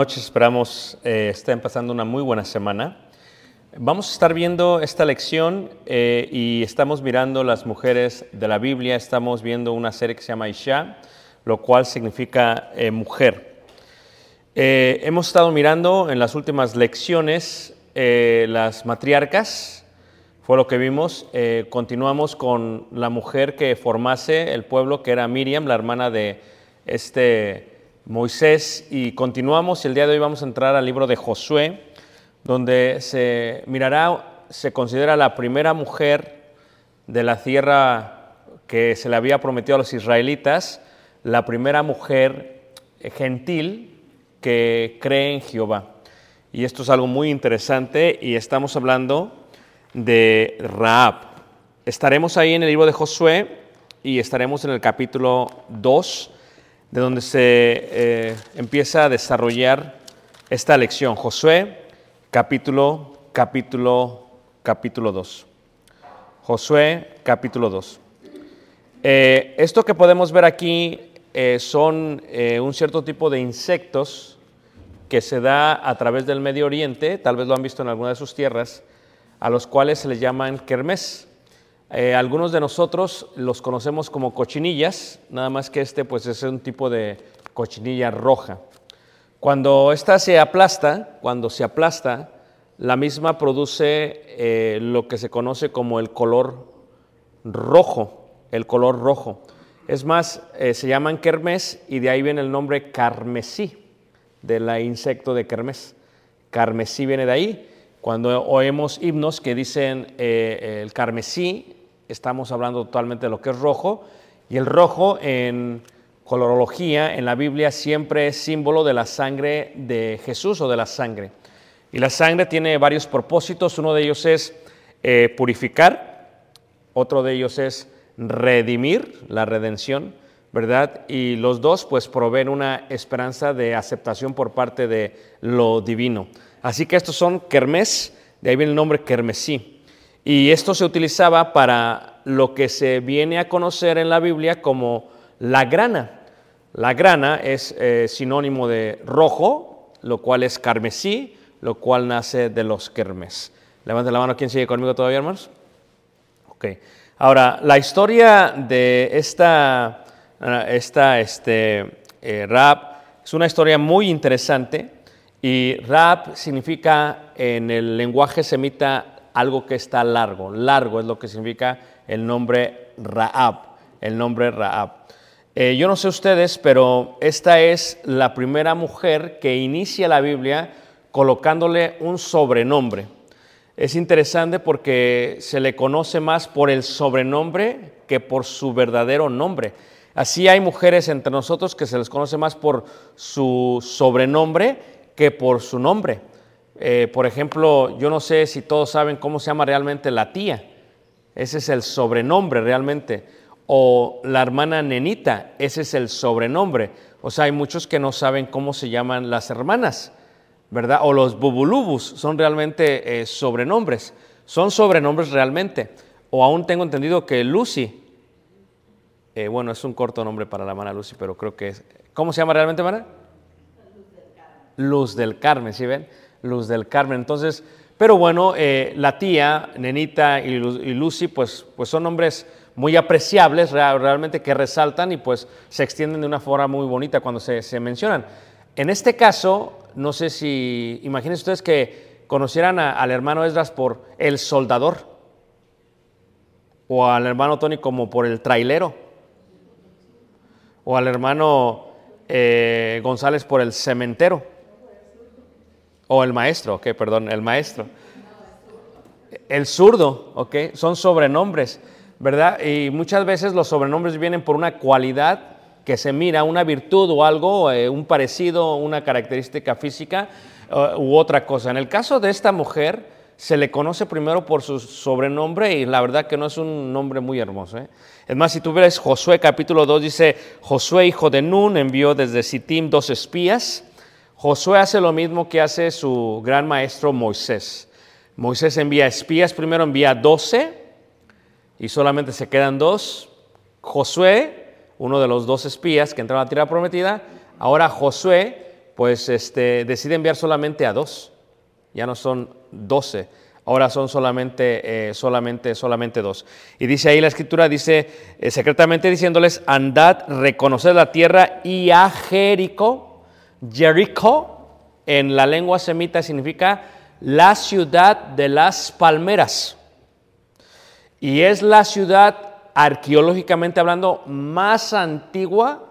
noches, esperamos eh, estén pasando una muy buena semana. Vamos a estar viendo esta lección eh, y estamos mirando las mujeres de la Biblia, estamos viendo una serie que se llama Isha, lo cual significa eh, mujer. Eh, hemos estado mirando en las últimas lecciones eh, las matriarcas, fue lo que vimos. Eh, continuamos con la mujer que formase el pueblo, que era Miriam, la hermana de este Moisés, y continuamos. y El día de hoy vamos a entrar al libro de Josué, donde se mirará, se considera la primera mujer de la tierra que se le había prometido a los israelitas, la primera mujer gentil que cree en Jehová. Y esto es algo muy interesante y estamos hablando de Raab. Estaremos ahí en el libro de Josué y estaremos en el capítulo 2, de donde se eh, empieza a desarrollar esta lección. Josué, capítulo, capítulo, capítulo 2. Josué, capítulo 2. Eh, esto que podemos ver aquí eh, son un cierto tipo de insectos que se da a través del Medio Oriente, tal vez lo han visto en alguna de sus tierras, a los cuales se les llaman kermés. Eh, algunos de nosotros los conocemos como cochinillas, nada más que este pues es un tipo de cochinilla roja. Cuando esta se aplasta, cuando se aplasta, la misma produce eh, lo que se conoce como el color rojo, el color rojo. Es más, eh, se llaman kermés y de ahí viene el nombre carmesí, del insecto de kermés. Carmesí viene de ahí. Cuando oímos himnos que dicen el carmesí, estamos hablando totalmente de lo que es rojo. Y el rojo en colorología, en la Biblia, siempre es símbolo de la sangre de Jesús o de la sangre. Y la sangre tiene varios propósitos. Uno de ellos es eh, purificar, otro de ellos es redimir, la redención, ¿verdad? Y los dos pues proveen una esperanza de aceptación por parte de lo divino. Así que estos son kermés, de ahí viene el nombre kermesí. Y esto se utilizaba para lo que se viene a conocer en la Biblia como la grana. La grana es eh, sinónimo de rojo, lo cual es carmesí, lo cual nace de los kermés. Levanten la mano, ¿quién sigue conmigo todavía, hermanos? Ok. Ahora, la historia de esta, eh, esta este, eh, rap es una historia muy interesante y rap significa en el lenguaje semita algo que está largo. Largo es lo que significa el nombre Raab, el nombre Raab. Eh, yo no sé ustedes, pero esta es la primera mujer que inicia la Biblia colocándole un sobrenombre. Es interesante porque se le conoce más por el sobrenombre que por su verdadero nombre. Así hay mujeres entre nosotros que se les conoce más por su sobrenombre que por su nombre. Eh, por ejemplo, yo no sé si todos saben cómo se llama realmente la tía. Ese es el sobrenombre realmente. O la hermana nenita, ese es el sobrenombre. O sea, hay muchos que no saben cómo se llaman las hermanas, ¿verdad? O los bubulubus son realmente eh, sobrenombres. Son sobrenombres realmente. O aún tengo entendido que Lucy, eh, bueno, es un corto nombre para la hermana Lucy, pero creo que es. ¿Cómo se llama realmente, hermana? Luz del Carmen. Luz del Carmen, ¿sí ven? Luz del Carmen. Entonces, pero bueno, eh, la tía, Nenita y, Lucy, pues, pues son nombres muy apreciables, realmente que resaltan y pues se extienden de una forma muy bonita cuando se, se mencionan. En este caso, no sé si, imagínense ustedes que conocieran al hermano Esdras por el soldador o al hermano Tony como por el trailero o al hermano eh, González por el cementero o el maestro, ok, perdón, el maestro. El zurdo, ok, son sobrenombres, ¿verdad? Y muchas veces los sobrenombres vienen por una cualidad que se mira, una virtud o algo, eh, un parecido, una característica física eh, u otra cosa. En el caso de esta mujer, se le conoce primero por su sobrenombre y la verdad que no es un nombre muy hermoso. ¿eh? Es más, si tú ves Josué capítulo 2, dice, Josué hijo de Nun envió desde Sittim dos espías Josué hace lo mismo que hace su gran maestro Moisés. Moisés envía espías, primero envía doce y solamente se quedan dos. Josué, uno de los dos espías que entraron a la tierra prometida, ahora Josué pues este, decide enviar solamente a dos. Ya no son doce, ahora son solamente, eh, solamente, solamente dos. Y dice ahí la escritura, dice eh, secretamente diciéndoles, andad, reconocer la tierra y a Jericó Jericho en la lengua semita significa la ciudad de las palmeras. Y es la ciudad arqueológicamente hablando más antigua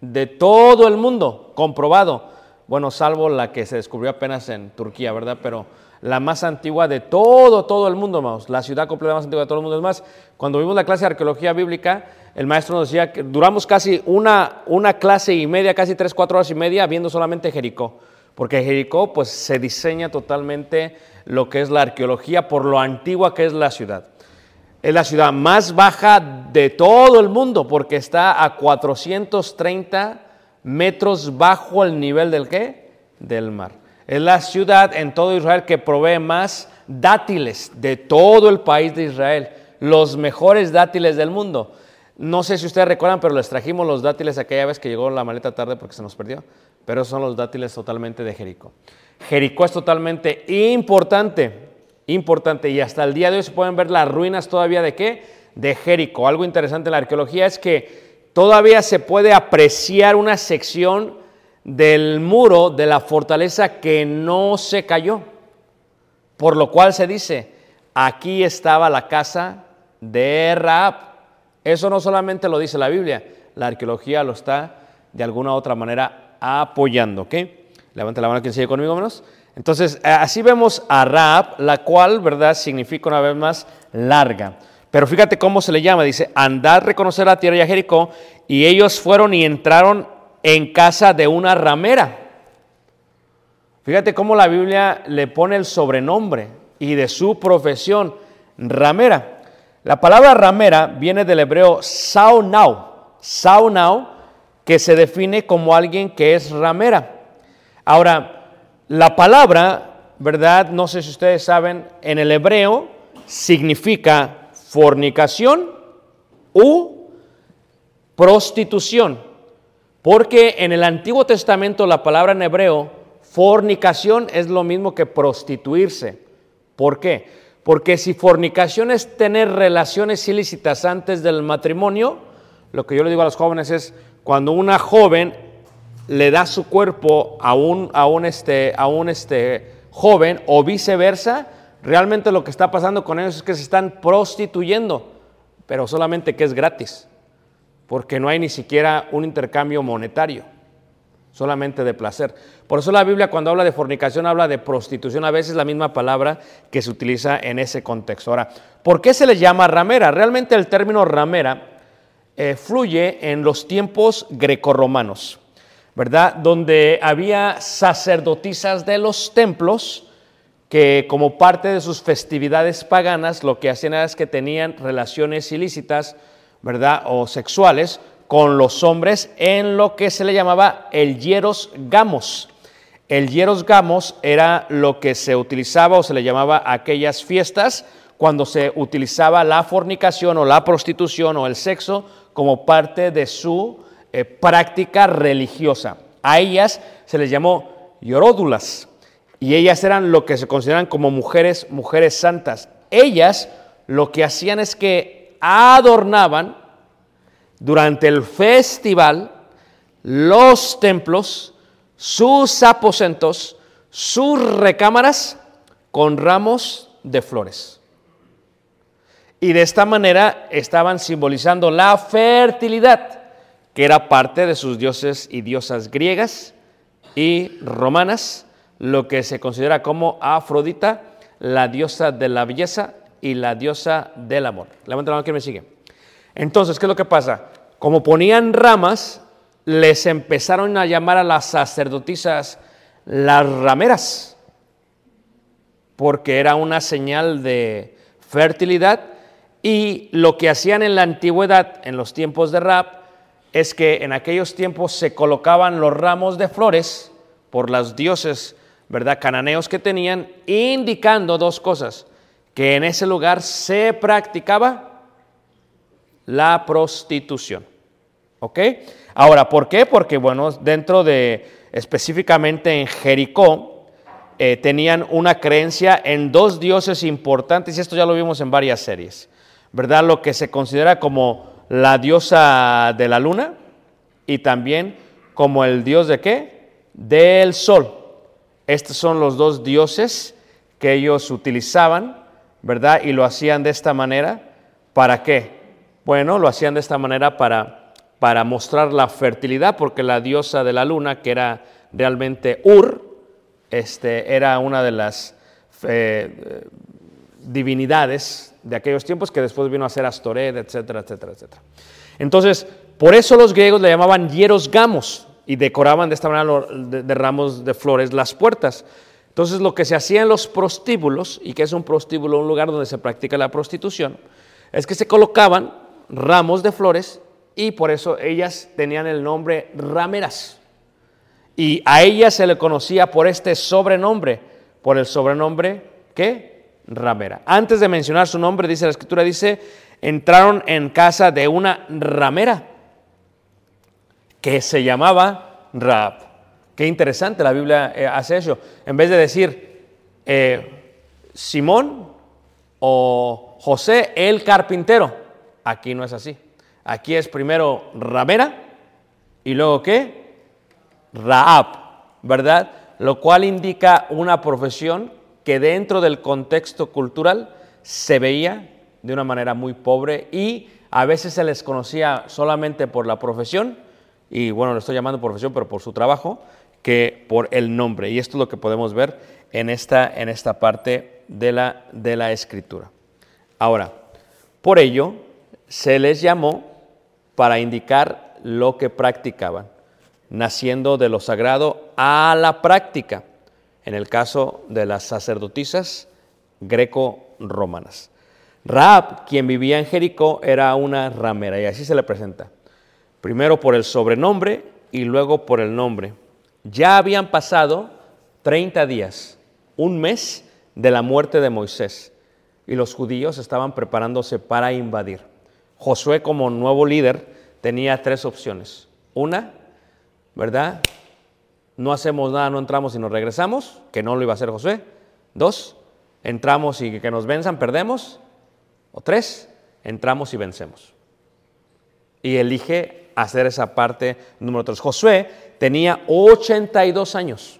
de todo el mundo, comprobado. Bueno, salvo la que se descubrió apenas en Turquía, ¿verdad? Pero la más antigua de todo, todo el mundo, vamos. La ciudad completa más antigua de todo el mundo. Es más, cuando vimos la clase de arqueología bíblica, el maestro nos decía que duramos casi una, una clase y media, casi tres, cuatro horas y media viendo solamente Jericó. Porque Jericó pues se diseña totalmente lo que es la arqueología por lo antigua que es la ciudad. Es la ciudad más baja de todo el mundo porque está a 430 metros bajo el nivel del qué? Del mar. Es la ciudad en todo Israel que provee más dátiles de todo el país de Israel, los mejores dátiles del mundo. No sé si ustedes recuerdan, pero les trajimos los dátiles aquella vez que llegó la maleta tarde porque se nos perdió, pero son los dátiles totalmente de Jericó. Jericó es totalmente importante, importante, y hasta el día de hoy se pueden ver las ruinas todavía de qué? De Jericó. Algo interesante en la arqueología es que todavía se puede apreciar una sección del muro de la fortaleza que no se cayó, por lo cual se dice, aquí estaba la casa de Raab. Eso no solamente lo dice la Biblia, la arqueología lo está de alguna u otra manera apoyando. ¿ok? Levante la mano quien sigue conmigo menos. Entonces, eh, así vemos a Raab, la cual, ¿verdad?, significa una vez más larga. Pero fíjate cómo se le llama. Dice, andad reconocer la tierra de Jericó. Y ellos fueron y entraron en casa de una ramera. Fíjate cómo la Biblia le pone el sobrenombre y de su profesión, ramera. La palabra ramera viene del hebreo saunau, saunau, que se define como alguien que es ramera. Ahora, la palabra, ¿verdad? No sé si ustedes saben, en el hebreo significa fornicación u prostitución. Porque en el Antiguo Testamento la palabra en hebreo, fornicación, es lo mismo que prostituirse. ¿Por qué? Porque si fornicación es tener relaciones ilícitas antes del matrimonio, lo que yo le digo a los jóvenes es cuando una joven le da su cuerpo a un, a un, este, a un este, joven o viceversa, realmente lo que está pasando con ellos es que se están prostituyendo, pero solamente que es gratis porque no hay ni siquiera un intercambio monetario, solamente de placer. Por eso la Biblia cuando habla de fornicación habla de prostitución, a veces la misma palabra que se utiliza en ese contexto. Ahora, ¿por qué se le llama ramera? Realmente el término ramera eh, fluye en los tiempos grecorromanos, ¿verdad? Donde había sacerdotisas de los templos que como parte de sus festividades paganas lo que hacían era que tenían relaciones ilícitas, ¿verdad? O sexuales con los hombres en lo que se le llamaba el hieros gamos. El hieros gamos era lo que se utilizaba o se le llamaba aquellas fiestas cuando se utilizaba la fornicación o la prostitución o el sexo como parte de su eh, práctica religiosa. A ellas se les llamó lloródulas y ellas eran lo que se consideran como mujeres, mujeres santas. Ellas lo que hacían es que adornaban durante el festival los templos, sus aposentos, sus recámaras con ramos de flores. Y de esta manera estaban simbolizando la fertilidad, que era parte de sus dioses y diosas griegas y romanas, lo que se considera como Afrodita, la diosa de la belleza y la diosa del amor. Levanta la mano que me sigue. Entonces, ¿qué es lo que pasa? Como ponían ramas, les empezaron a llamar a las sacerdotisas las rameras, porque era una señal de fertilidad y lo que hacían en la antigüedad, en los tiempos de rap, es que en aquellos tiempos se colocaban los ramos de flores por los dioses, ¿verdad?, cananeos que tenían, indicando dos cosas, que en ese lugar se practicaba la prostitución. ¿Ok? Ahora, ¿por qué? Porque, bueno, dentro de, específicamente en Jericó, eh, tenían una creencia en dos dioses importantes, y esto ya lo vimos en varias series, ¿verdad? Lo que se considera como la diosa de la luna y también como el dios de qué? Del sol. Estos son los dos dioses que ellos utilizaban, ¿verdad? Y lo hacían de esta manera. ¿Para qué? Bueno, lo hacían de esta manera para, para mostrar la fertilidad, porque la diosa de la luna, que era realmente Ur, este, era una de las eh, divinidades de aquellos tiempos que después vino a ser Astoret, etcétera, etcétera, etcétera. Entonces, por eso los griegos le llamaban hieros gamos y decoraban de esta manera de ramos de flores las puertas. Entonces, lo que se hacía en los prostíbulos, y que es un prostíbulo, un lugar donde se practica la prostitución, es que se colocaban ramos de flores y por eso ellas tenían el nombre rameras. Y a ellas se le conocía por este sobrenombre, por el sobrenombre ¿qué? Ramera. Antes de mencionar su nombre, dice la escritura, dice, entraron en casa de una ramera que se llamaba Rab. Qué interesante, la Biblia eh, hace eso. En vez de decir eh, Simón o José el carpintero, Aquí no es así. Aquí es primero ramera y luego qué? Raab, ¿verdad? Lo cual indica una profesión que dentro del contexto cultural se veía de una manera muy pobre y a veces se les conocía solamente por la profesión, y bueno, lo estoy llamando profesión, pero por su trabajo, que por el nombre. Y esto es lo que podemos ver en esta, en esta parte de la, de la escritura. Ahora, por ello, se les llamó para indicar lo que practicaban, naciendo de lo sagrado a la práctica, en el caso de las sacerdotisas greco-romanas. Raab, quien vivía en Jericó, era una ramera y así se le presenta. Primero por el sobrenombre y luego por el nombre. Ya habían pasado 30 días, un mes de la muerte de Moisés, y los judíos estaban preparándose para invadir. Josué como nuevo líder tenía tres opciones. Una, ¿verdad? No hacemos nada, no entramos y nos regresamos, que no lo iba a hacer Josué. Dos, entramos y que nos venzan, perdemos. O tres, entramos y vencemos. Y elige hacer esa parte número tres. Josué tenía 82 años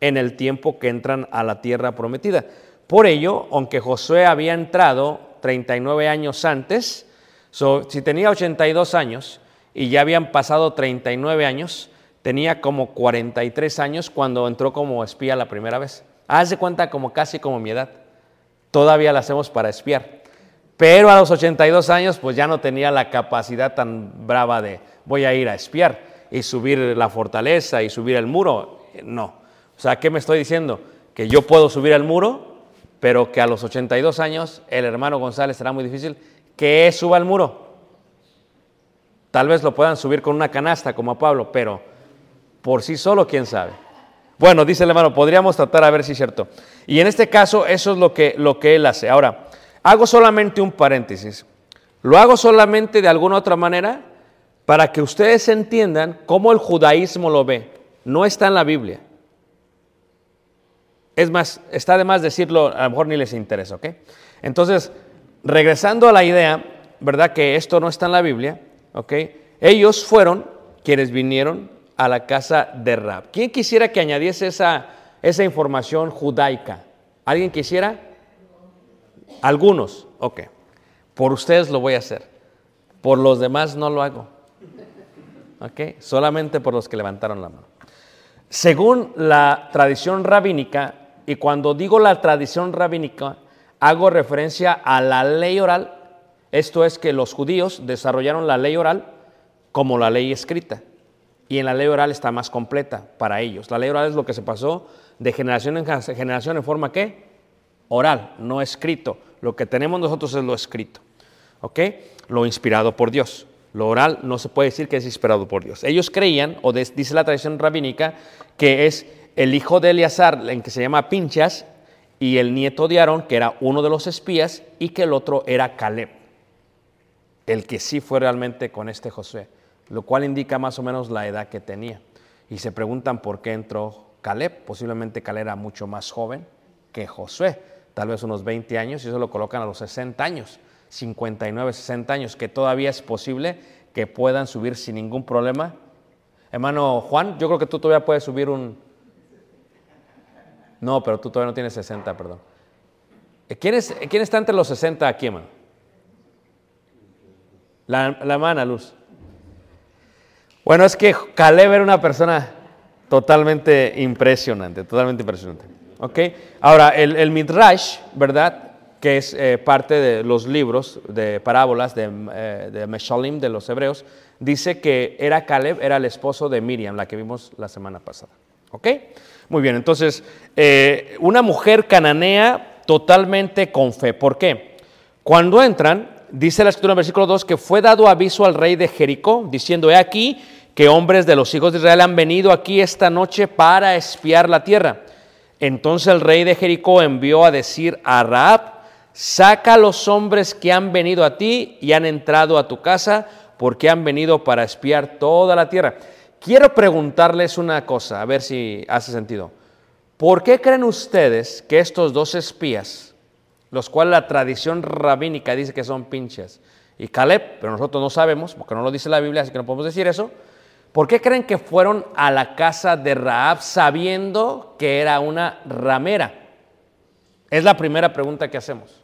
en el tiempo que entran a la tierra prometida. Por ello, aunque Josué había entrado 39 años antes, si tenía 82 años y ya habían pasado 39 años, tenía como 43 años cuando entró como espía la primera vez. Haz de cuenta como casi como mi edad. Todavía la hacemos para espiar. Pero a los 82 años, pues ya no tenía la capacidad tan brava de voy a ir a espiar y subir la fortaleza y subir el muro. No. O sea, ¿qué me estoy diciendo? Que yo puedo subir el muro, pero que a los 82 años el hermano González será muy difícil que suba el muro. Tal vez lo puedan subir con una canasta como a Pablo, pero por sí solo, quién sabe. Bueno, dice el hermano, podríamos tratar a ver si es cierto. Y en este caso, eso es lo que, lo que él hace. Ahora, hago solamente un paréntesis. Lo hago solamente de alguna otra manera para que ustedes entiendan cómo el judaísmo lo ve. No está en la Biblia. Es más, está de más decirlo, a lo mejor ni les interesa, ¿ok? Entonces, regresando a la idea, ¿verdad? Que esto no está en la Biblia, ¿ok? Ellos fueron quienes vinieron a la casa de Rab. ¿Quién quisiera que añadiese esa, esa información judaica? ¿Alguien quisiera? Algunos, ok. Por ustedes lo voy a hacer. Por los demás no lo hago. ¿Ok? Solamente por los que levantaron la mano. Según la tradición rabínica, y cuando digo la tradición rabínica, hago referencia a la ley oral. Esto es que los judíos desarrollaron la ley oral como la ley escrita. Y en la ley oral está más completa para ellos. La ley oral es lo que se pasó de generación en generación en forma qué? Oral, no escrito. Lo que tenemos nosotros es lo escrito. ¿Ok? Lo inspirado por Dios. Lo oral no se puede decir que es inspirado por Dios. Ellos creían, o dice la tradición rabínica, que es el hijo de Eleazar, en que se llama Pinchas, y el nieto de Aarón, que era uno de los espías, y que el otro era Caleb, el que sí fue realmente con este Josué lo cual indica más o menos la edad que tenía. Y se preguntan por qué entró Caleb. Posiblemente Caleb era mucho más joven que Josué, tal vez unos 20 años, y eso lo colocan a los 60 años, 59, 60 años, que todavía es posible que puedan subir sin ningún problema. Hermano Juan, yo creo que tú todavía puedes subir un... No, pero tú todavía no tienes 60, perdón. ¿Quién, quién está entre los 60 aquí, hermano? La, la hermana Luz. Bueno, es que Caleb era una persona totalmente impresionante, totalmente impresionante. ¿Ok? Ahora, el, el Midrash, ¿verdad? Que es eh, parte de los libros de parábolas de, eh, de Meshalim, de los hebreos, dice que era Caleb, era el esposo de Miriam, la que vimos la semana pasada. ¿Ok? Muy bien, entonces, eh, una mujer cananea totalmente con fe. ¿Por qué? Cuando entran, dice la escritura en versículo 2 que fue dado aviso al rey de Jericó, diciendo, he aquí, que hombres de los hijos de Israel han venido aquí esta noche para espiar la tierra. Entonces el rey de Jericó envió a decir a Raab, saca a los hombres que han venido a ti y han entrado a tu casa, porque han venido para espiar toda la tierra. Quiero preguntarles una cosa, a ver si hace sentido. ¿Por qué creen ustedes que estos dos espías, los cuales la tradición rabínica dice que son pinches, y Caleb, pero nosotros no sabemos, porque no lo dice la Biblia, así que no podemos decir eso, ¿Por qué creen que fueron a la casa de Raab sabiendo que era una ramera? Es la primera pregunta que hacemos.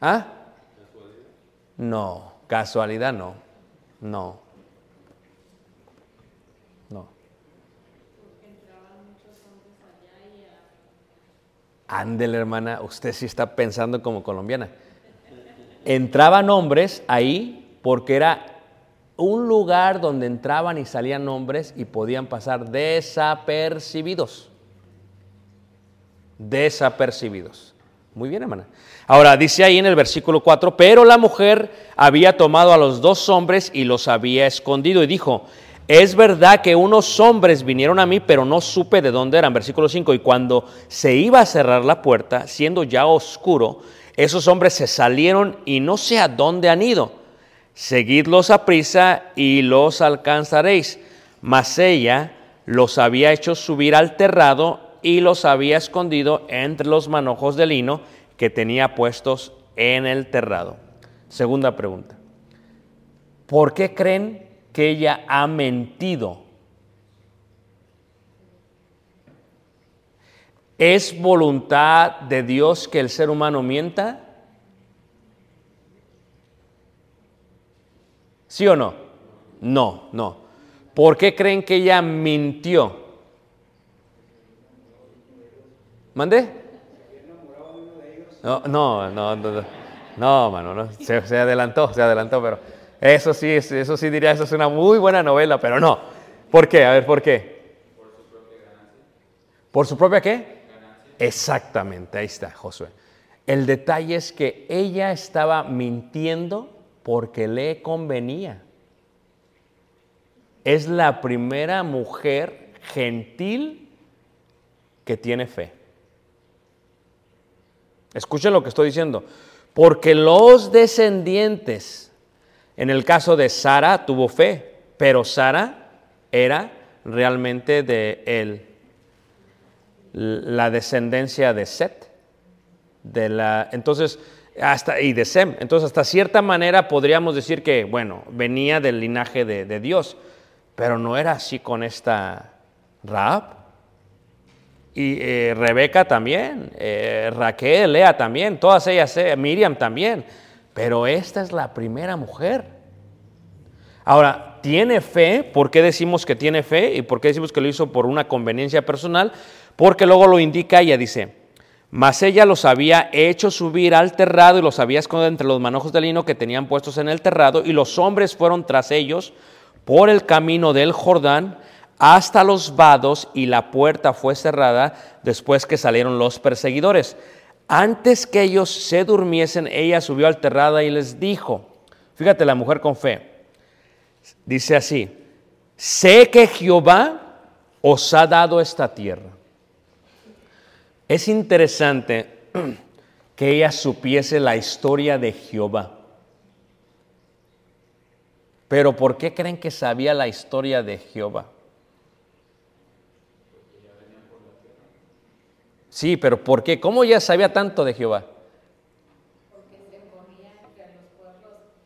¿Ah? No, casualidad no. No. No. Ándele, hermana, usted sí está pensando como colombiana. Entraban hombres ahí porque era un lugar donde entraban y salían hombres y podían pasar desapercibidos. Desapercibidos. Muy bien, hermana. Ahora dice ahí en el versículo 4, pero la mujer había tomado a los dos hombres y los había escondido y dijo, es verdad que unos hombres vinieron a mí, pero no supe de dónde eran. Versículo 5, y cuando se iba a cerrar la puerta, siendo ya oscuro, esos hombres se salieron y no sé a dónde han ido. Seguidlos a prisa y los alcanzaréis. Mas ella los había hecho subir al terrado y los había escondido entre los manojos de lino que tenía puestos en el terrado. Segunda pregunta. ¿Por qué creen que ella ha mentido? ¿Es voluntad de Dios que el ser humano mienta? ¿Sí o no? No, no. ¿Por qué creen que ella mintió? ¿Mandé? No, no, no, no, no, mano, no. Se, adelantó, se adelantó, pero eso sí, eso sí diría, eso es una muy buena novela, pero no. ¿Por qué? A ver, ¿por qué? ¿Por su propia qué? Exactamente, ahí está, Josué. El detalle es que ella estaba mintiendo porque le convenía. Es la primera mujer gentil que tiene fe. Escuchen lo que estoy diciendo. Porque los descendientes, en el caso de Sara, tuvo fe, pero Sara era realmente de él, la descendencia de Set. De la, entonces, hasta, y de Sem. Entonces, hasta cierta manera podríamos decir que, bueno, venía del linaje de, de Dios, pero no era así con esta Raab. Y eh, Rebeca también, eh, Raquel, Lea también, todas ellas, eh, Miriam también. Pero esta es la primera mujer. Ahora, tiene fe, ¿por qué decimos que tiene fe? ¿Y por qué decimos que lo hizo por una conveniencia personal? Porque luego lo indica ella, dice, mas ella los había hecho subir al terrado y los había escondido entre los manojos de lino que tenían puestos en el terrado, y los hombres fueron tras ellos por el camino del Jordán hasta los vados y la puerta fue cerrada después que salieron los perseguidores. Antes que ellos se durmiesen, ella subió al terrado y les dijo, fíjate la mujer con fe, dice así, sé que Jehová os ha dado esta tierra. Es interesante que ella supiese la historia de Jehová. Pero ¿por qué creen que sabía la historia de Jehová? Sí, pero ¿por qué? ¿Cómo ya sabía tanto de Jehová?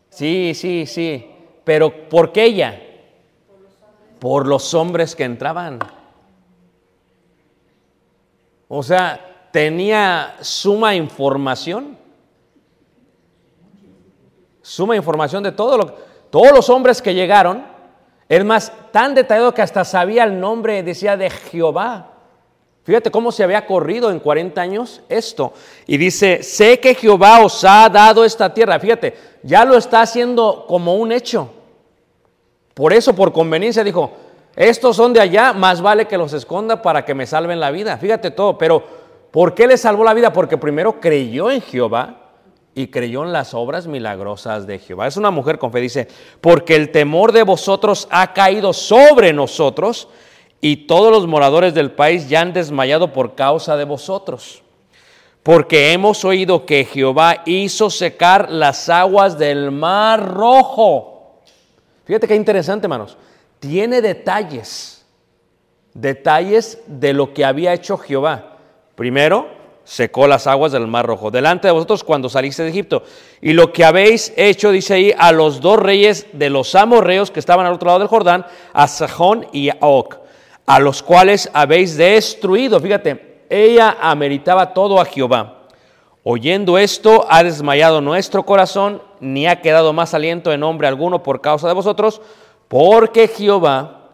Sí, sí, sí. Pero ¿por qué ella? Por los hombres que entraban. O sea, tenía suma información. Suma información de todo lo todos los hombres que llegaron. Es más, tan detallado que hasta sabía el nombre, decía de Jehová. Fíjate cómo se había corrido en 40 años esto. Y dice, sé que Jehová os ha dado esta tierra. Fíjate, ya lo está haciendo como un hecho. Por eso, por conveniencia, dijo, estos son de allá, más vale que los esconda para que me salven la vida. Fíjate todo, pero ¿por qué le salvó la vida? Porque primero creyó en Jehová y creyó en las obras milagrosas de Jehová. Es una mujer con fe, dice, porque el temor de vosotros ha caído sobre nosotros y todos los moradores del país ya han desmayado por causa de vosotros. Porque hemos oído que Jehová hizo secar las aguas del mar rojo. Fíjate qué interesante, hermanos. Tiene detalles, detalles de lo que había hecho Jehová. Primero, secó las aguas del mar rojo, delante de vosotros cuando saliste de Egipto. Y lo que habéis hecho, dice ahí, a los dos reyes de los amorreos que estaban al otro lado del Jordán, a Sajón y a Oc a los cuales habéis destruido. Fíjate, ella ameritaba todo a Jehová. Oyendo esto, ha desmayado nuestro corazón, ni ha quedado más aliento en hombre alguno por causa de vosotros, porque Jehová,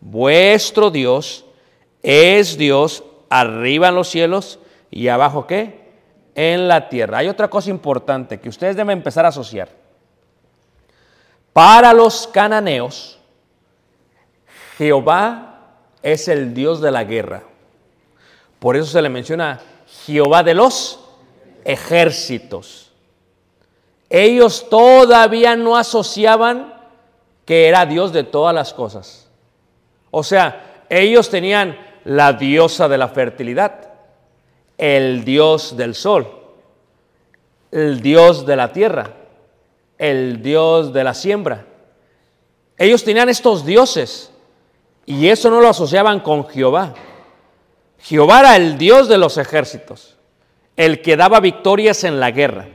vuestro Dios, es Dios arriba en los cielos y abajo qué? En la tierra. Hay otra cosa importante que ustedes deben empezar a asociar. Para los cananeos, Jehová es el Dios de la guerra. Por eso se le menciona Jehová de los ejércitos. Ellos todavía no asociaban que era Dios de todas las cosas. O sea, ellos tenían la diosa de la fertilidad, el dios del sol, el dios de la tierra, el dios de la siembra. Ellos tenían estos dioses. Y eso no lo asociaban con Jehová. Jehová era el Dios de los ejércitos, el que daba victorias en la guerra.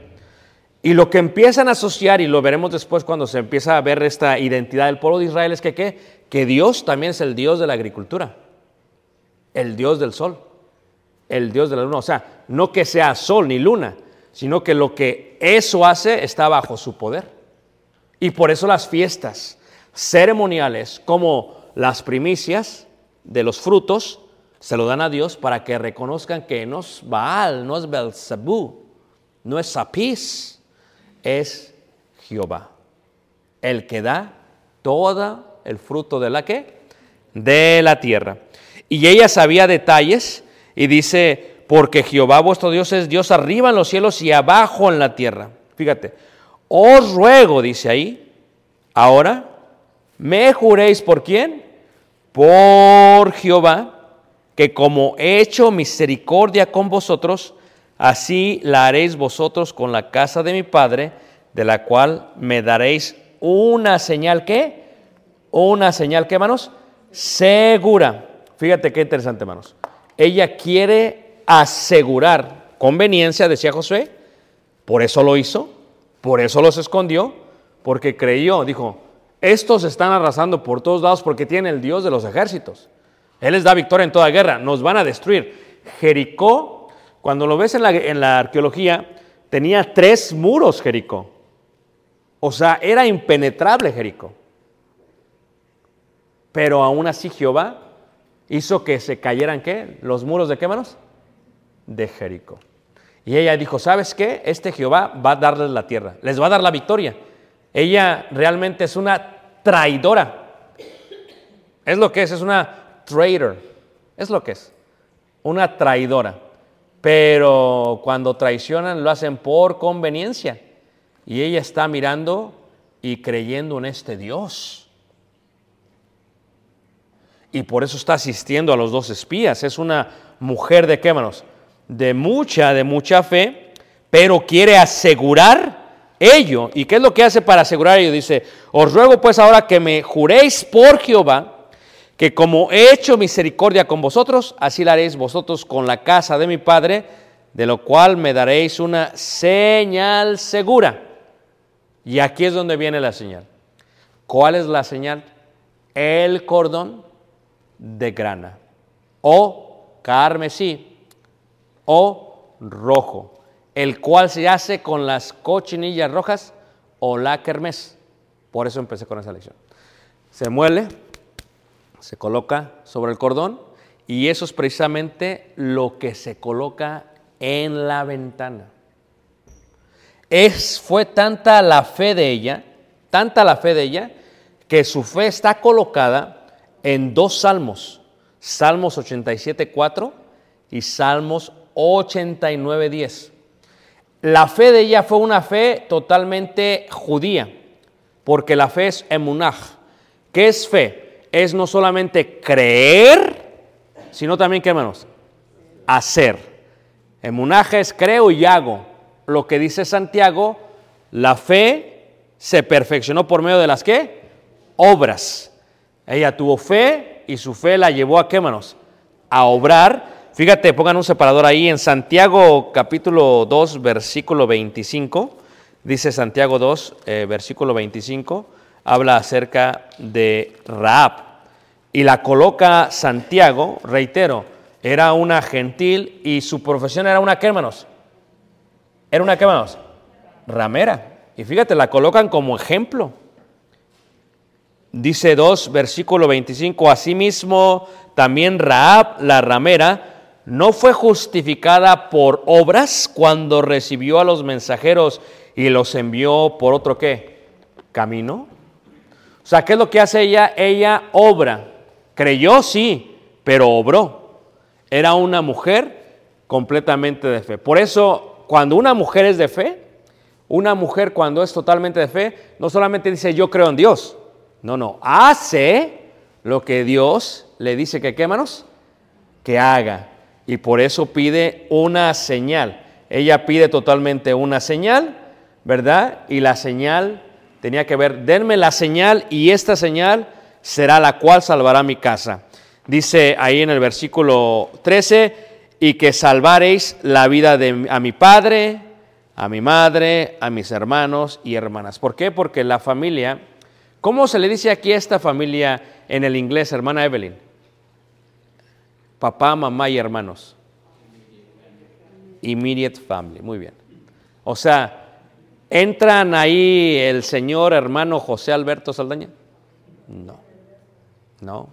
Y lo que empiezan a asociar, y lo veremos después cuando se empieza a ver esta identidad del pueblo de Israel, es que ¿qué? Que Dios también es el Dios de la agricultura, el Dios del sol, el Dios de la luna. O sea, no que sea sol ni luna, sino que lo que eso hace está bajo su poder. Y por eso las fiestas ceremoniales como las primicias de los frutos se lo dan a Dios para que reconozcan que no es Baal, no es Belzebú, no es Sapís, es Jehová, el que da todo el fruto de la que? De la tierra. Y ella sabía detalles y dice, porque Jehová vuestro Dios es Dios arriba en los cielos y abajo en la tierra. Fíjate, os ruego, dice ahí, ahora, me juréis por quién? Por Jehová, que como he hecho misericordia con vosotros, así la haréis vosotros con la casa de mi Padre, de la cual me daréis una señal que, una señal que, hermanos, segura. Fíjate qué interesante, hermanos. Ella quiere asegurar conveniencia, decía Josué, por eso lo hizo, por eso los escondió, porque creyó, dijo, estos están arrasando por todos lados porque tienen el Dios de los ejércitos. Él les da victoria en toda guerra, nos van a destruir. Jericó, cuando lo ves en la, en la arqueología, tenía tres muros Jericó. O sea, era impenetrable Jericó. Pero aún así Jehová hizo que se cayeran qué? Los muros de qué manos? De Jericó. Y ella dijo, ¿sabes qué? Este Jehová va a darles la tierra, les va a dar la victoria. Ella realmente es una traidora. Es lo que es, es una traitor. Es lo que es. Una traidora. Pero cuando traicionan lo hacen por conveniencia. Y ella está mirando y creyendo en este Dios. Y por eso está asistiendo a los dos espías. Es una mujer de qué manos? De mucha, de mucha fe, pero quiere asegurar ello. ¿Y qué es lo que hace para asegurar ello? Dice, os ruego pues ahora que me juréis por Jehová, que como he hecho misericordia con vosotros, así la haréis vosotros con la casa de mi Padre, de lo cual me daréis una señal segura. Y aquí es donde viene la señal. ¿Cuál es la señal? El cordón de grana, o carmesí, o rojo, el cual se hace con las cochinillas rojas o la kermés. Por eso empecé con esa lección. Se muele, se coloca sobre el cordón y eso es precisamente lo que se coloca en la ventana. Es, fue tanta la fe de ella, tanta la fe de ella, que su fe está colocada en dos salmos, Salmos 87, 4 y Salmos 89, 10. La fe de ella fue una fe totalmente judía, porque la fe es emunaj. ¿Qué es fe? Es no solamente creer, sino también, ¿qué hermanos? Hacer. Emunaj es creo y hago. Lo que dice Santiago, la fe se perfeccionó por medio de las qué? Obras. Ella tuvo fe y su fe la llevó a qué manos? A obrar. Fíjate, pongan un separador ahí en Santiago capítulo 2, versículo 25. Dice Santiago 2, eh, versículo 25, habla acerca de Raab. Y la coloca Santiago, reitero, era una gentil y su profesión era una qué, hermanos? Era una qué, hermanos? Ramera. Y fíjate, la colocan como ejemplo. Dice 2, versículo 25, asimismo también Raab, la ramera, no fue justificada por obras cuando recibió a los mensajeros y los envió por otro qué? Camino. O sea, ¿qué es lo que hace ella? Ella obra. Creyó, sí, pero obró. Era una mujer completamente de fe. Por eso, cuando una mujer es de fe, una mujer cuando es totalmente de fe, no solamente dice yo creo en Dios, no, no, hace lo que Dios le dice que qué, manos, que haga. Y por eso pide una señal. Ella pide totalmente una señal, ¿verdad? Y la señal tenía que ver, denme la señal y esta señal será la cual salvará mi casa. Dice ahí en el versículo 13, y que salvaréis la vida de a mi padre, a mi madre, a mis hermanos y hermanas. ¿Por qué? Porque la familia ¿Cómo se le dice aquí esta familia en el inglés, hermana Evelyn? Papá, mamá y hermanos. Immediate family, muy bien. O sea, ¿entran ahí el señor hermano José Alberto Saldaña? No, no.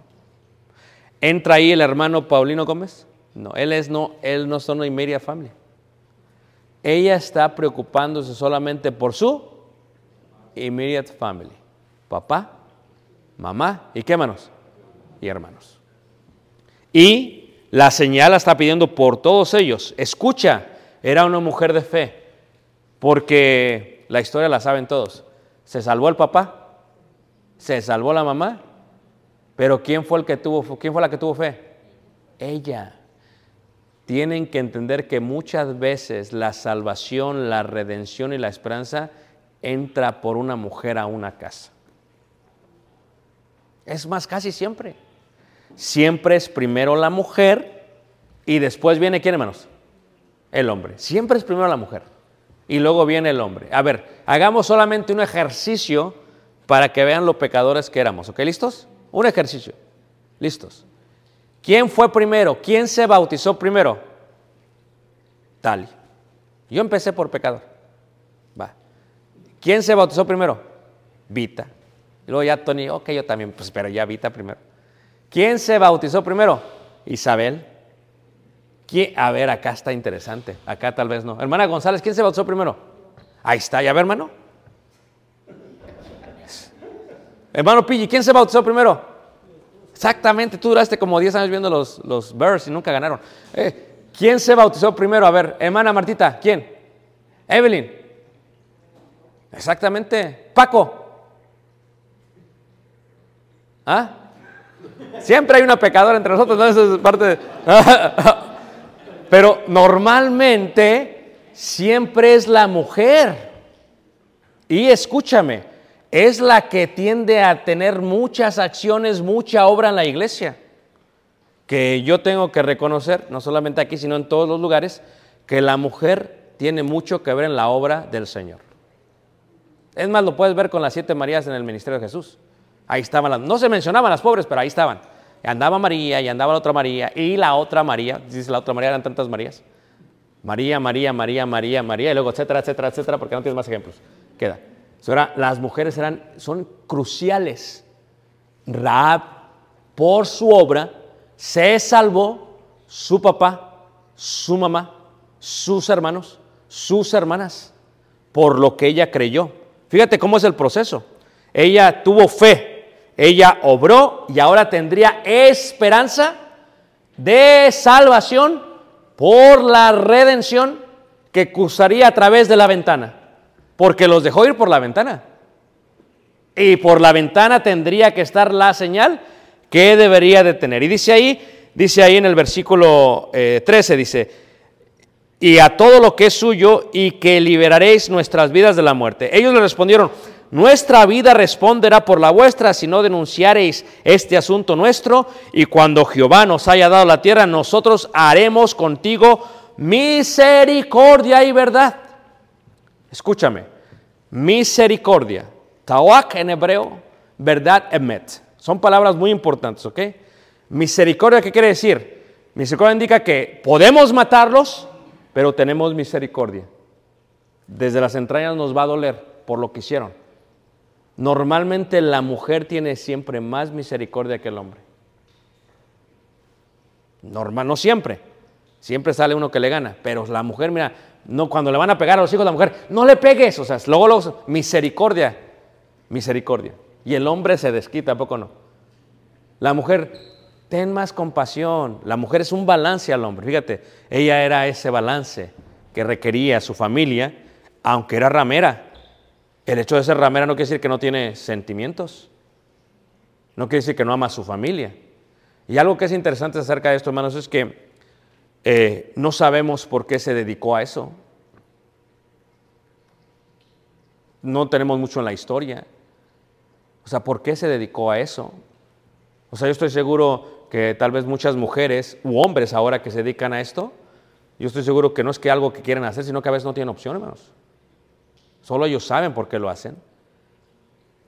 ¿Entra ahí el hermano Paulino Gómez? No, él es no, él no son immediate family. ella está preocupándose solamente por su immediate family. Papá, mamá y qué manos? Y hermanos. Y la señal la está pidiendo por todos ellos. Escucha, era una mujer de fe, porque la historia la saben todos. Se salvó el papá, se salvó la mamá, pero ¿quién fue el que tuvo, quién fue la que tuvo fe? Ella. Tienen que entender que muchas veces la salvación, la redención y la esperanza entra por una mujer a una casa. Es más, casi siempre. Siempre es primero la mujer y después viene quién, hermanos? El hombre. Siempre es primero la mujer y luego viene el hombre. A ver, hagamos solamente un ejercicio para que vean lo pecadores que éramos. ¿Ok? ¿Listos? Un ejercicio. ¿Listos? ¿Quién fue primero? ¿Quién se bautizó primero? Tali. Yo empecé por pecador. Va. ¿Quién se bautizó primero? Vita. Y luego ya Tony, ok, yo también, pues pero ya Vita primero. ¿Quién se bautizó primero? Isabel. ¿Quién? A ver, acá está interesante. Acá tal vez no. Hermana González, ¿quién se bautizó primero? Ahí está, ya ve, hermano. Hermano Pigi, ¿quién se bautizó primero? Exactamente, tú duraste como 10 años viendo los, los Bears y nunca ganaron. Eh, ¿Quién se bautizó primero? A ver, hermana Martita, ¿quién? Evelyn. Exactamente. Paco. ¿Ah? Siempre hay una pecadora entre nosotros, ¿no? Eso es parte. Pero normalmente siempre es la mujer. Y escúchame, es la que tiende a tener muchas acciones, mucha obra en la iglesia. Que yo tengo que reconocer, no solamente aquí, sino en todos los lugares, que la mujer tiene mucho que ver en la obra del Señor. Es más, lo puedes ver con las siete Marías en el ministerio de Jesús. Ahí estaban las, no se mencionaban las pobres, pero ahí estaban. andaba María y andaba la otra María y la otra María, dice la otra María, eran tantas Marías. María, María, María, María, María, y luego etcétera, etcétera, etcétera, porque no tienes más ejemplos. Queda. Las mujeres eran, son cruciales. Raab, por su obra, se salvó su papá, su mamá, sus hermanos, sus hermanas, por lo que ella creyó. Fíjate cómo es el proceso. Ella tuvo fe, ella obró y ahora tendría esperanza de salvación por la redención que cruzaría a través de la ventana porque los dejó ir por la ventana. Y por la ventana tendría que estar la señal que debería de tener. Y dice ahí, dice ahí en el versículo 13, eh, dice, y a todo lo que es suyo y que liberaréis nuestras vidas de la muerte. Ellos le respondieron, nuestra vida responderá por la vuestra si no denunciareis este asunto nuestro y cuando Jehová nos haya dado la tierra, nosotros haremos contigo misericordia y verdad. Escúchame, misericordia, tawak en hebreo, verdad emet. Son palabras muy importantes, ¿ok? Misericordia, ¿qué quiere decir? Misericordia indica que podemos matarlos, pero tenemos misericordia. Desde las entrañas nos va a doler por lo que hicieron. Normalmente la mujer tiene siempre más misericordia que el hombre. Normal, no siempre. Siempre sale uno que le gana, pero la mujer, mira, no, cuando le van a pegar a los hijos la mujer, no le pegues, o sea, luego, luego misericordia, misericordia. Y el hombre se desquita, ¿a poco no? La mujer, ten más compasión. La mujer es un balance al hombre. Fíjate, ella era ese balance que requería su familia, aunque era ramera. El hecho de ser ramera no quiere decir que no tiene sentimientos. No quiere decir que no ama a su familia. Y algo que es interesante acerca de esto, hermanos, es que eh, no sabemos por qué se dedicó a eso. No tenemos mucho en la historia. O sea, ¿por qué se dedicó a eso? O sea, yo estoy seguro que tal vez muchas mujeres u hombres ahora que se dedican a esto, yo estoy seguro que no es que algo que quieren hacer, sino que a veces no tienen opción, hermanos. Solo ellos saben por qué lo hacen.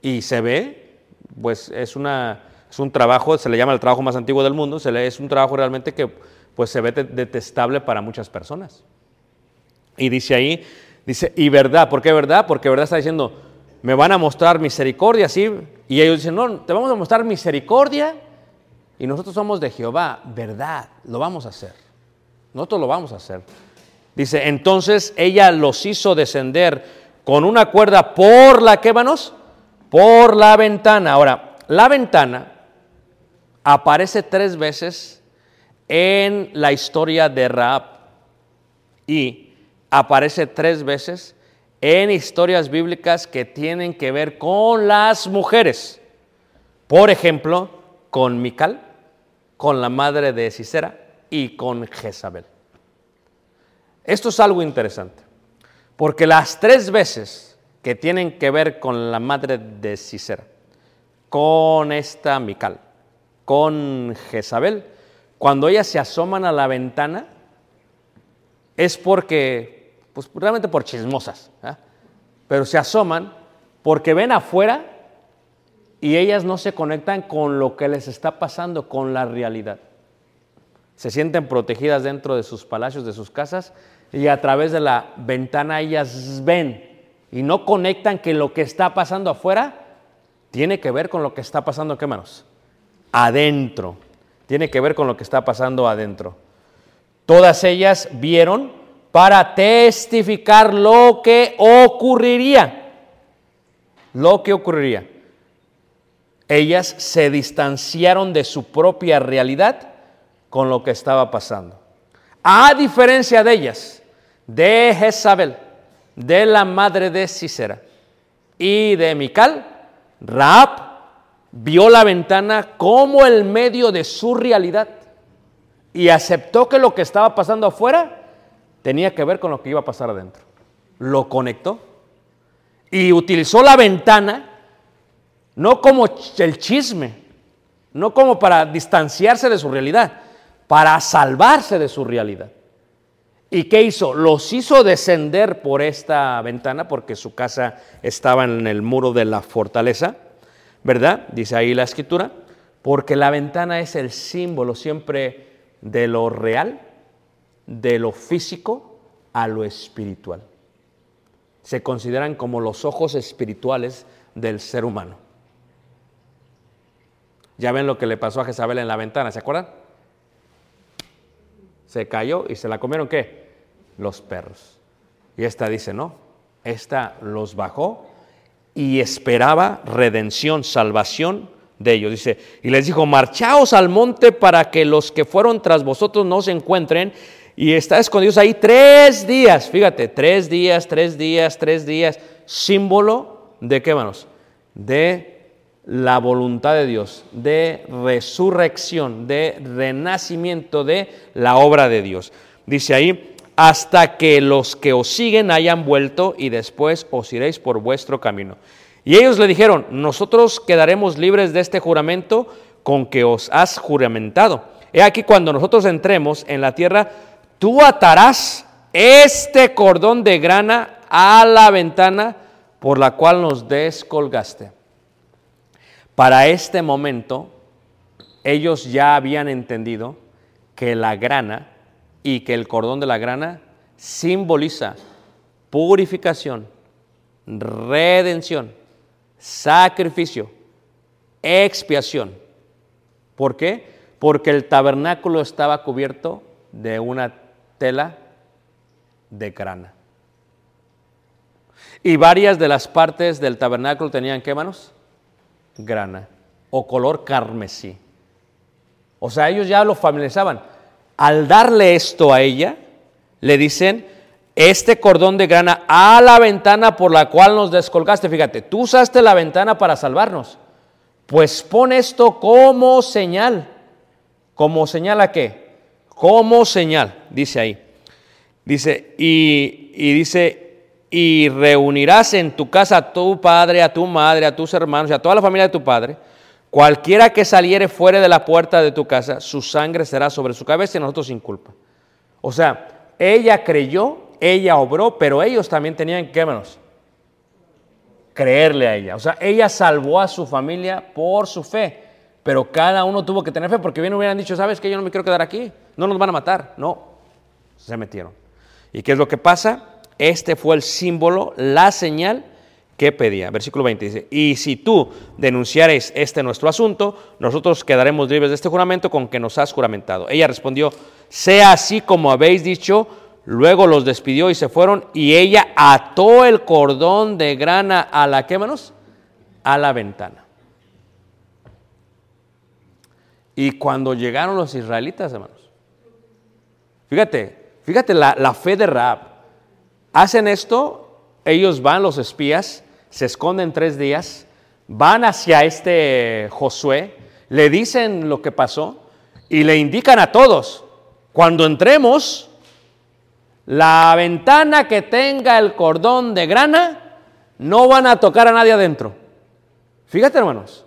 Y se ve, pues es, una, es un trabajo, se le llama el trabajo más antiguo del mundo, se le, es un trabajo realmente que pues se ve detestable para muchas personas. Y dice ahí, dice, y verdad, ¿por qué verdad? Porque verdad está diciendo, me van a mostrar misericordia, ¿sí? Y ellos dicen, no, te vamos a mostrar misericordia y nosotros somos de Jehová, verdad, lo vamos a hacer. Nosotros lo vamos a hacer. Dice, entonces ella los hizo descender con una cuerda por la, ¿qué manos? Por la ventana. Ahora, la ventana aparece tres veces en la historia de Raab y aparece tres veces en historias bíblicas que tienen que ver con las mujeres. Por ejemplo, con Mical, con la madre de Sisera y con Jezabel. Esto es algo interesante, porque las tres veces que tienen que ver con la madre de Sisera, con esta Mical, con Jezabel, cuando ellas se asoman a la ventana, es porque, pues realmente por chismosas, ¿ah? pero se asoman porque ven afuera y ellas no se conectan con lo que les está pasando, con la realidad. Se sienten protegidas dentro de sus palacios, de sus casas, y a través de la ventana ellas ven y no conectan que lo que está pasando afuera tiene que ver con lo que está pasando, ¿qué manos? Adentro. Tiene que ver con lo que está pasando adentro. Todas ellas vieron para testificar lo que ocurriría. Lo que ocurriría. Ellas se distanciaron de su propia realidad con lo que estaba pasando. A diferencia de ellas, de Jezabel, de la madre de Cícera y de Mical, Raab vio la ventana como el medio de su realidad y aceptó que lo que estaba pasando afuera tenía que ver con lo que iba a pasar adentro. Lo conectó y utilizó la ventana no como el chisme, no como para distanciarse de su realidad, para salvarse de su realidad. ¿Y qué hizo? Los hizo descender por esta ventana porque su casa estaba en el muro de la fortaleza, ¿verdad? Dice ahí la escritura, porque la ventana es el símbolo siempre de lo real, de lo físico a lo espiritual. Se consideran como los ojos espirituales del ser humano. Ya ven lo que le pasó a Jezabel en la ventana, ¿se acuerdan? Se cayó y se la comieron qué? Los perros. Y esta dice, no, esta los bajó y esperaba redención, salvación de ellos. Dice, y les dijo, marchaos al monte para que los que fueron tras vosotros no se encuentren. Y está escondidos ahí tres días, fíjate, tres días, tres días, tres días, símbolo de qué manos? De la voluntad de Dios, de resurrección, de renacimiento de la obra de Dios. Dice ahí, hasta que los que os siguen hayan vuelto y después os iréis por vuestro camino. Y ellos le dijeron, nosotros quedaremos libres de este juramento con que os has juramentado. He aquí cuando nosotros entremos en la tierra, tú atarás este cordón de grana a la ventana por la cual nos descolgaste. Para este momento, ellos ya habían entendido que la grana y que el cordón de la grana simboliza purificación, redención, sacrificio, expiación. ¿Por qué? Porque el tabernáculo estaba cubierto de una tela de grana. Y varias de las partes del tabernáculo tenían qué manos? Grana o color carmesí. O sea, ellos ya lo familiarizaban. Al darle esto a ella, le dicen, este cordón de grana a la ventana por la cual nos descolgaste. Fíjate, tú usaste la ventana para salvarnos. Pues pon esto como señal. ¿Como señal a qué? Como señal, dice ahí. Dice, y, y dice, y reunirás en tu casa a tu padre, a tu madre, a tus hermanos y a toda la familia de tu padre. Cualquiera que saliere fuera de la puerta de tu casa, su sangre será sobre su cabeza y nosotros sin culpa. O sea, ella creyó, ella obró, pero ellos también tenían que, menos, creerle a ella. O sea, ella salvó a su familia por su fe, pero cada uno tuvo que tener fe porque bien hubieran dicho, ¿sabes que yo no me quiero quedar aquí? No nos van a matar. No, se metieron. ¿Y qué es lo que pasa? Este fue el símbolo, la señal que pedía. Versículo 20 dice, y si tú denunciares este nuestro asunto, nosotros quedaremos libres de este juramento con que nos has juramentado. Ella respondió, sea así como habéis dicho, Luego los despidió y se fueron y ella ató el cordón de grana a la, ¿qué manos? A la ventana. Y cuando llegaron los israelitas, hermanos, fíjate, fíjate la, la fe de Raab. Hacen esto, ellos van, los espías, se esconden tres días, van hacia este Josué, le dicen lo que pasó y le indican a todos, cuando entremos, la ventana que tenga el cordón de grana, no van a tocar a nadie adentro. Fíjate, hermanos,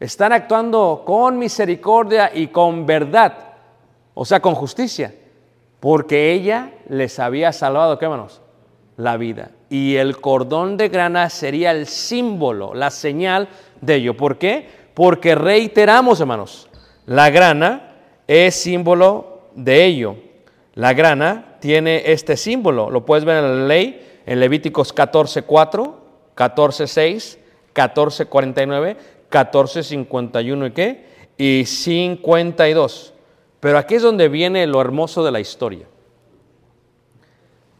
están actuando con misericordia y con verdad, o sea, con justicia, porque ella les había salvado, ¿qué hermanos? La vida. Y el cordón de grana sería el símbolo, la señal de ello. ¿Por qué? Porque reiteramos, hermanos, la grana es símbolo de ello. La grana tiene este símbolo, lo puedes ver en la ley, en Levíticos 14.4, 14.6, 14.49, 14.51 y qué, y 52. Pero aquí es donde viene lo hermoso de la historia.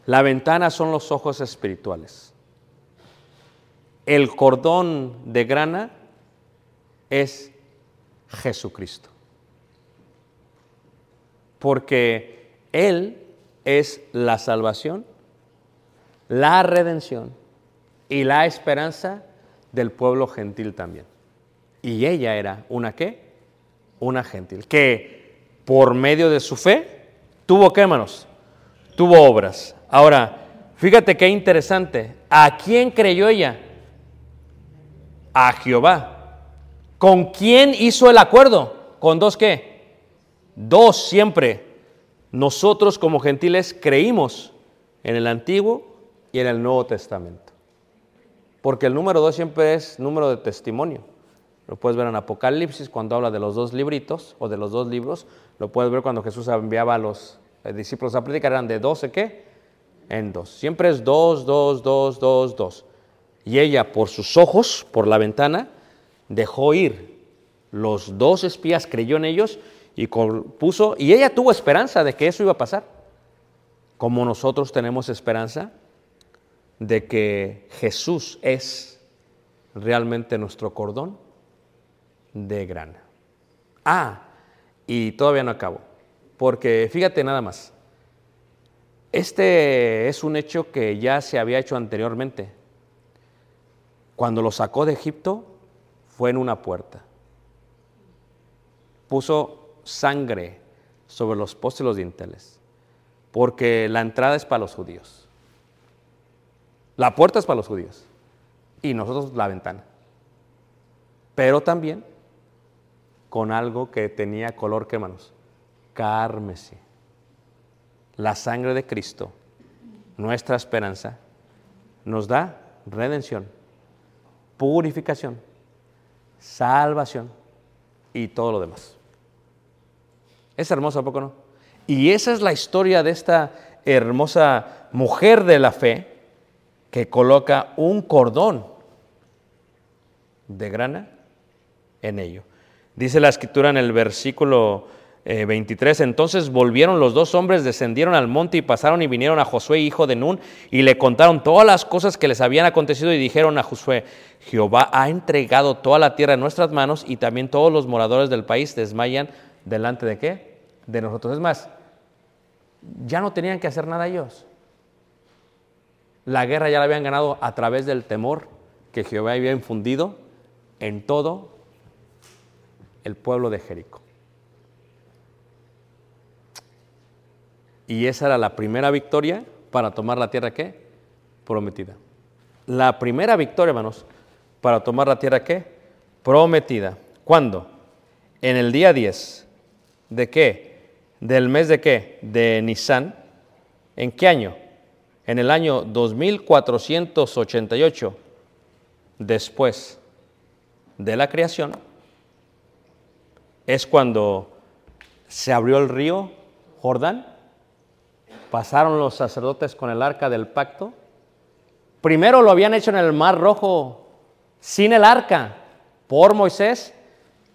La ventana son los ojos espirituales. El cordón de grana es Jesucristo. Porque él es la salvación, la redención y la esperanza del pueblo gentil también. Y ella era una qué? Una gentil, que por medio de su fe tuvo qué, hermanos? Tuvo obras. Ahora, fíjate qué interesante. ¿A quién creyó ella? A Jehová. ¿Con quién hizo el acuerdo? ¿Con dos qué? Dos siempre nosotros como gentiles creímos en el Antiguo y en el Nuevo Testamento. Porque el número dos siempre es número de testimonio. Lo puedes ver en Apocalipsis cuando habla de los dos libritos o de los dos libros. Lo puedes ver cuando Jesús enviaba a los eh, discípulos a predicar. Eran de doce, ¿qué? En dos. Siempre es dos, dos, dos, dos, dos. Y ella, por sus ojos, por la ventana, dejó ir. Los dos espías creyó en ellos y puso, y ella tuvo esperanza de que eso iba a pasar, como nosotros tenemos esperanza de que Jesús es realmente nuestro cordón de grana. Ah, y todavía no acabo, porque fíjate nada más, este es un hecho que ya se había hecho anteriormente. Cuando lo sacó de Egipto fue en una puerta. Puso sangre sobre los postes y los dinteles, porque la entrada es para los judíos. La puerta es para los judíos y nosotros la ventana. Pero también con algo que tenía color, ¿qué hermanos? Carmesí. La sangre de Cristo, nuestra esperanza, nos da redención, purificación, salvación y todo lo demás. Es hermoso, ¿a poco no? Y esa es la historia de esta hermosa mujer de la fe que coloca un cordón de grana en ello. Dice la escritura en el versículo 23, eh, entonces volvieron los dos hombres, descendieron al monte y pasaron y vinieron a Josué, hijo de Nun, y le contaron todas las cosas que les habían acontecido y dijeron a Josué, Jehová ha entregado toda la tierra en nuestras manos y también todos los moradores del país desmayan delante de qué? De nosotros. Es más, ya no tenían que hacer nada ellos. La guerra ya la habían ganado a través del temor que Jehová había infundido en todo el pueblo de Jericó. Y esa era la primera victoria para tomar la tierra que prometida. La primera victoria, hermanos, para tomar la tierra que prometida. ¿Cuándo? En el día 10 ¿De qué? ¿Del mes de qué? De Nisan. ¿En qué año? En el año 2488, después de la creación, es cuando se abrió el río Jordán, pasaron los sacerdotes con el arca del pacto. Primero lo habían hecho en el mar rojo sin el arca por Moisés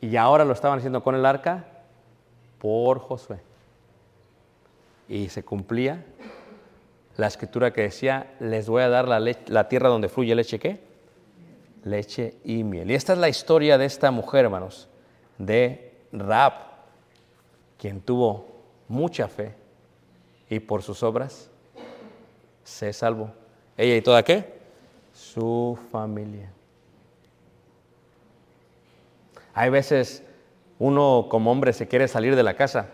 y ahora lo estaban haciendo con el arca por Josué. Y se cumplía la escritura que decía, les voy a dar la, tierra donde fluye leche, ¿qué? Leche y miel. Y esta es la historia de esta mujer, hermanos, de Raab, quien tuvo mucha fe y por sus obras se salvó. ¿Ella y toda qué? Su familia. Hay veces uno como hombre se quiere salir de la casa.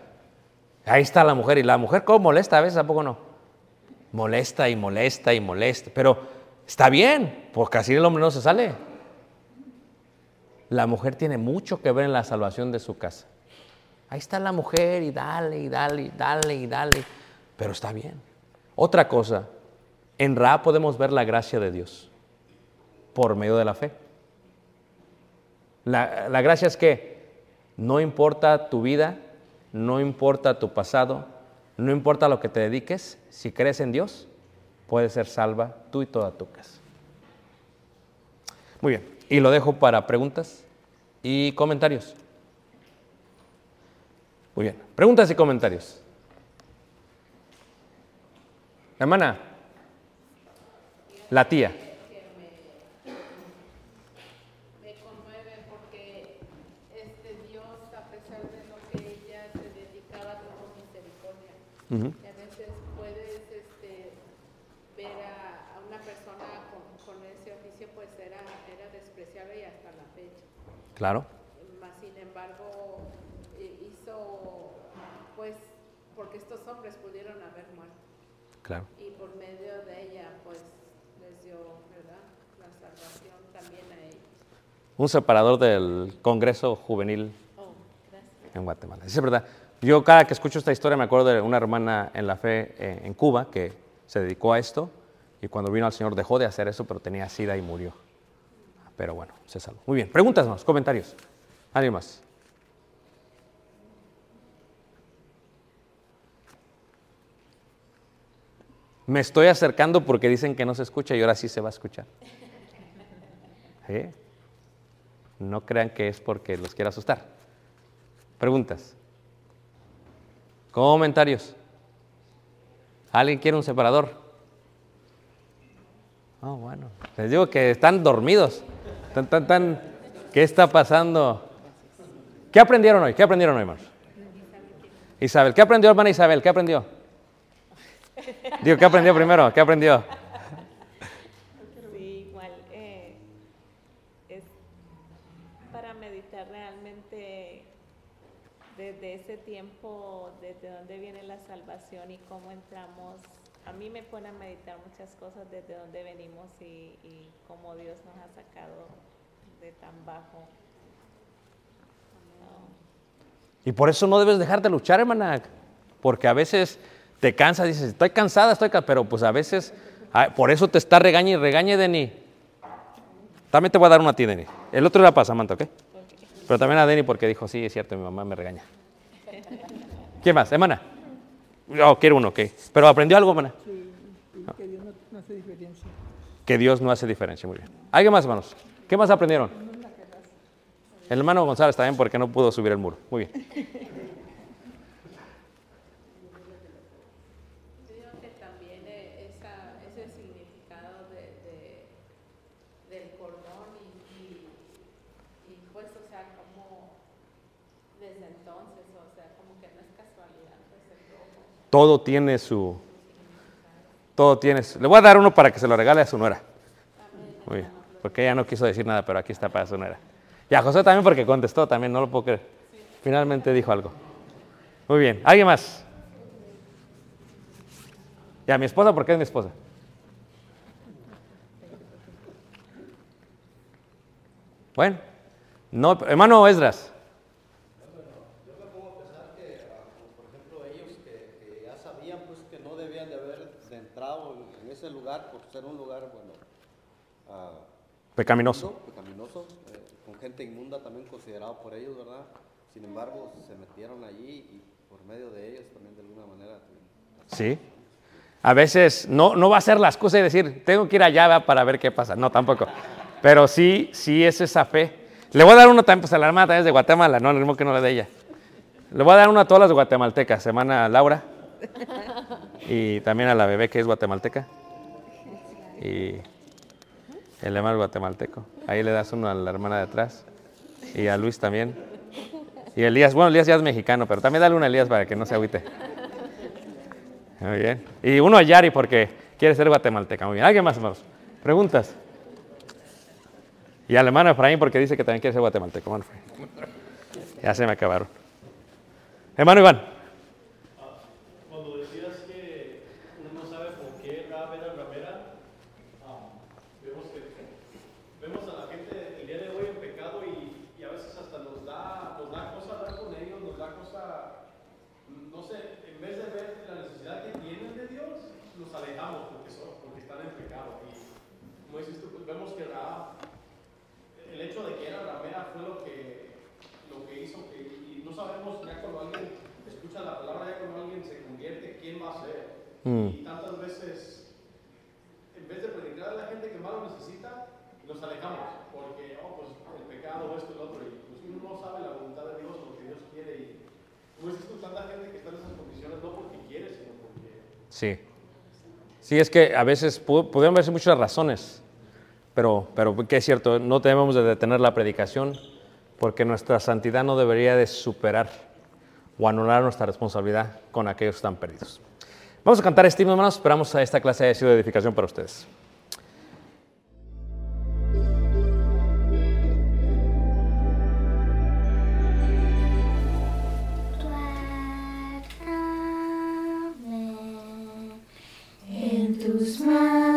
Ahí está la mujer y la mujer cómo molesta a veces, ¿a poco no? Molesta y molesta y molesta. Pero está bien, porque así el hombre no se sale. La mujer tiene mucho que ver en la salvación de su casa. Ahí está la mujer y dale y dale y dale y dale. Pero está bien. Otra cosa, en Ra podemos ver la gracia de Dios por medio de la fe. La, la gracia es que no importa tu vida, no importa tu pasado, no importa lo que te dediques, si crees en Dios, puedes ser salva tú y toda tu casa. Muy bien, y lo dejo para preguntas y comentarios. Muy bien, preguntas y comentarios. Hermana, la tía. me conmueve porque este Dios, a pesar de lo que ella se dedicaba, tuvo misericordia. Ujú. Y a veces puedes este, ver a, a una persona con, con ese oficio, pues era, era despreciable y hasta la fecha. Claro, Mas, sin embargo, eh, hizo, pues, porque estos hombres pudieron haber muerto. claro. Y por medio de ella, pues, les dio, ¿verdad? La salvación también a ellos. Un separador del Congreso Juvenil Oh, en Guatemala. Es verdad. Yo cada que escucho esta historia me acuerdo de una hermana en la fe eh, en Cuba que se dedicó a esto y cuando vino al Señor dejó de hacer eso, pero tenía sida y murió. Pero bueno, se salvó. Muy bien. Preguntas más, comentarios. ¿Alguien más? Me estoy acercando porque dicen que no se escucha y ahora sí se va a escuchar. ¿Sí? No crean que es porque los quiera asustar. Preguntas. Comentarios. ¿Alguien quiere un separador? Oh, bueno. Les digo que están dormidos. Tan, tan, tan. ¿Qué está pasando? ¿Qué aprendieron hoy? ¿Qué aprendieron hoy, hermanos? Isabel. ¿Qué aprendió, hermana Isabel? ¿Qué aprendió? Digo, ¿qué aprendió primero? ¿Qué aprendió? Sí, igual eh, es para meditar realmente desde ese tiempo, desde dónde viene la salvación y cómo entramos. A mí me pone a meditar muchas cosas desde dónde venimos y, y cómo Dios nos ha sacado de tan bajo. Y por eso no debes dejar de luchar, hermana. Porque a veces te cansas, dices, estoy cansada, estoy cansada. Pero pues a veces, por eso te está regaña y regañe, Denny. También te voy a dar una a ti, Denny. El otro la pasa, Samantha, ¿ok? Pero también a Denny porque dijo, sí, es cierto, mi mamá me regaña. ¿Quién más? ¿Hermana? Oh, quiero uno, ok. Pero aprendió algo, hermana. que Dios no, no hace diferencia. Que Dios no hace diferencia, muy bien. ¿Alguien más, hermanos? ¿Qué más aprendieron? El hermano González también porque no pudo subir el muro. Muy bien. Yo digo que también eh, esa, ese significado de, de- del cordón y, y, y pues, o sea, como desde entonces, o sea, como que no es casualidad, pues el rojo. Todo tiene su. Todo tiene su- Le voy a dar uno para que se lo regale a su nuera. Muy bien. Porque ella no quiso decir nada, pero aquí está para su nuera. Y a José también porque contestó, también no lo puedo creer. Finalmente dijo algo. Muy bien. ¿Alguien más? Y a mi esposa, porque es mi esposa. Bueno, no, hermano Esdras. por ejemplo, ellos que, que ya sabían pues que no debían de haber entrado en, en ese lugar por ser un lugar, bueno, ah, Pecaminoso. pecaminoso, eh, con gente inmunda también considerado por ellos, ¿verdad? Sin embargo, se metieron allí y por medio de ellos también de alguna manera. Sí. A veces no, no va a ser la excusa de decir, tengo que ir allá para ver qué pasa. No, tampoco. Pero sí, sí es esa fe. Le voy a dar uno también, pues a la hermana también es de Guatemala, no, el mismo que no le de ella. Le voy a dar uno a todas las guatemaltecas, hermana Laura. Y también a la bebé que es guatemalteca. Y el lema guatemalteco. Ahí le das uno a la hermana de atrás. Y a Luis también. Y Elías, bueno, Elías ya es mexicano, pero también dale uno a Elías para que no se agüite. Muy bien. Y uno a Yari porque quiere ser guatemalteca. Muy bien. ¿Alguien más, hermanos? ¿Preguntas? Y al hermano Efraín porque dice que también quiere ser guatemalteco. Ya se me acabaron. Hermano Iván. Cuando decías que uno no sabe por qué Rahab era ramera, ah, vemos, que, vemos a la gente el día de hoy en pecado y, y a veces hasta nos da, nos da cosa hablar con ellos, nos da cosa, no sé, en vez de ver la necesidad que tienen de Dios, nos alejamos porque, son, porque están en pecado. Y como dices tú, pues vemos que Rahab, el hecho de que era ramera fue lo que, lo que hizo que, y no sabemos ya cuando alguien escucha la palabra, ya cuando alguien se convierte, ¿quién va a ser? Mm. Y tantas veces, en vez de predicar a la gente que más lo necesita, nos alejamos, porque, oh, pues el pecado, esto y lo otro, y pues uno no sabe la voluntad de Dios, lo que Dios quiere, y como dices tú, tanta gente que está en esas condiciones, no porque quiere, sino porque... Sí. Sí, es que a veces pudieron verse muchas razones, pero, pero que es cierto, no debemos de detener la predicación porque nuestra santidad no debería de superar o anular nuestra responsabilidad con aquellos que están perdidos. Vamos a cantar este himno, hermanos. Esperamos a esta clase haya sido de edificación para ustedes. Tus manos,